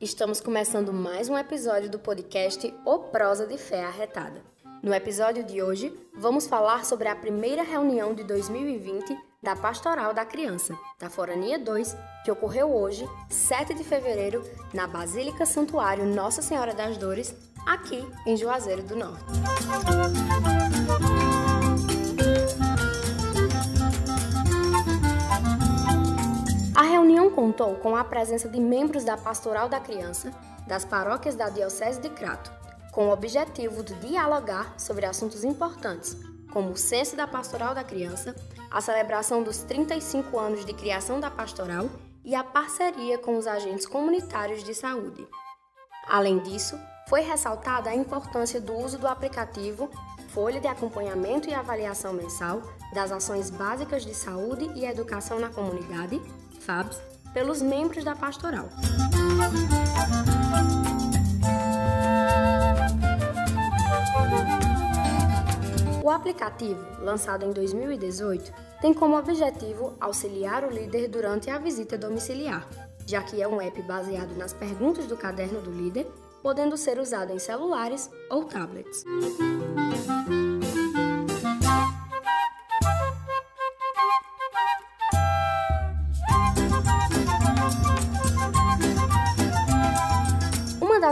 Estamos começando mais um episódio do podcast O Prosa de Fé Arretada. No episódio de hoje, vamos falar sobre a primeira reunião de 2020 da Pastoral da Criança, da Forania 2, que ocorreu hoje, 7 de fevereiro, na Basílica Santuário Nossa Senhora das Dores, aqui em Juazeiro do Norte. A contou com a presença de membros da Pastoral da Criança, das paróquias da Diocese de Crato, com o objetivo de dialogar sobre assuntos importantes, como o censo da Pastoral da Criança, a celebração dos 35 anos de criação da pastoral e a parceria com os agentes comunitários de saúde. Além disso, foi ressaltada a importância do uso do aplicativo Folha de Acompanhamento e Avaliação Mensal das Ações Básicas de Saúde e Educação na Comunidade, FABs, pelos membros da pastoral. O aplicativo, lançado em 2018, tem como objetivo auxiliar o líder durante a visita domiciliar, já que é um app baseado nas perguntas do caderno do líder podendo ser usado em celulares ou tablets.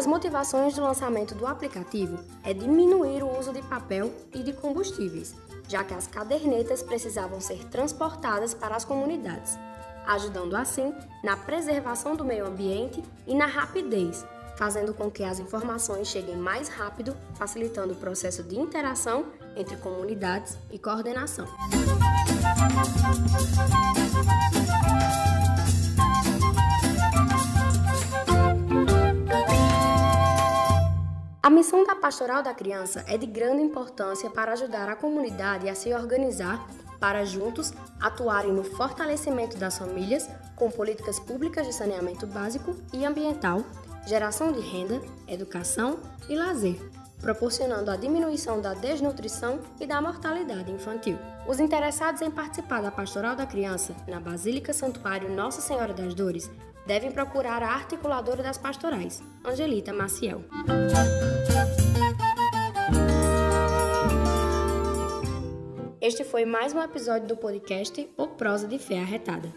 Das motivações do lançamento do aplicativo é diminuir o uso de papel e de combustíveis, já que as cadernetas precisavam ser transportadas para as comunidades, ajudando assim na preservação do meio ambiente e na rapidez fazendo com que as informações cheguem mais rápido, facilitando o processo de interação entre comunidades e coordenação. A missão da Pastoral da Criança é de grande importância para ajudar a comunidade a se organizar para juntos atuarem no fortalecimento das famílias com políticas públicas de saneamento básico e ambiental geração de renda, educação e lazer, proporcionando a diminuição da desnutrição e da mortalidade infantil. Os interessados em participar da Pastoral da Criança na Basílica Santuário Nossa Senhora das Dores devem procurar a articuladora das pastorais, Angelita Maciel. Este foi mais um episódio do podcast O Prosa de Fé Arretada.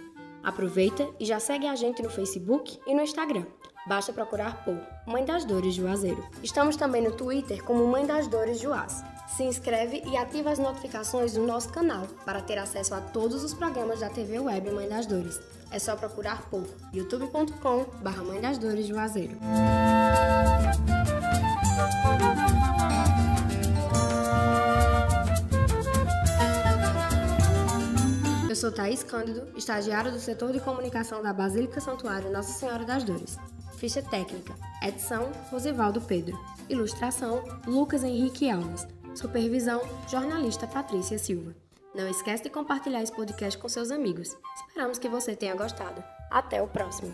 Aproveita e já segue a gente no Facebook e no Instagram. Basta procurar por Mãe das Dores Juazeiro. Estamos também no Twitter como Mãe das Dores Juaz. Se inscreve e ativa as notificações do nosso canal para ter acesso a todos os programas da TV Web Mãe das Dores. É só procurar por youtube.com Mãe das Dores Juazeiro. Sou Thaís Cândido, estagiária do setor de comunicação da Basílica Santuário Nossa Senhora das Dores. Ficha técnica: edição Rosivaldo Pedro. Ilustração: Lucas Henrique Alves. Supervisão: jornalista Patrícia Silva. Não esquece de compartilhar esse podcast com seus amigos. Esperamos que você tenha gostado. Até o próximo.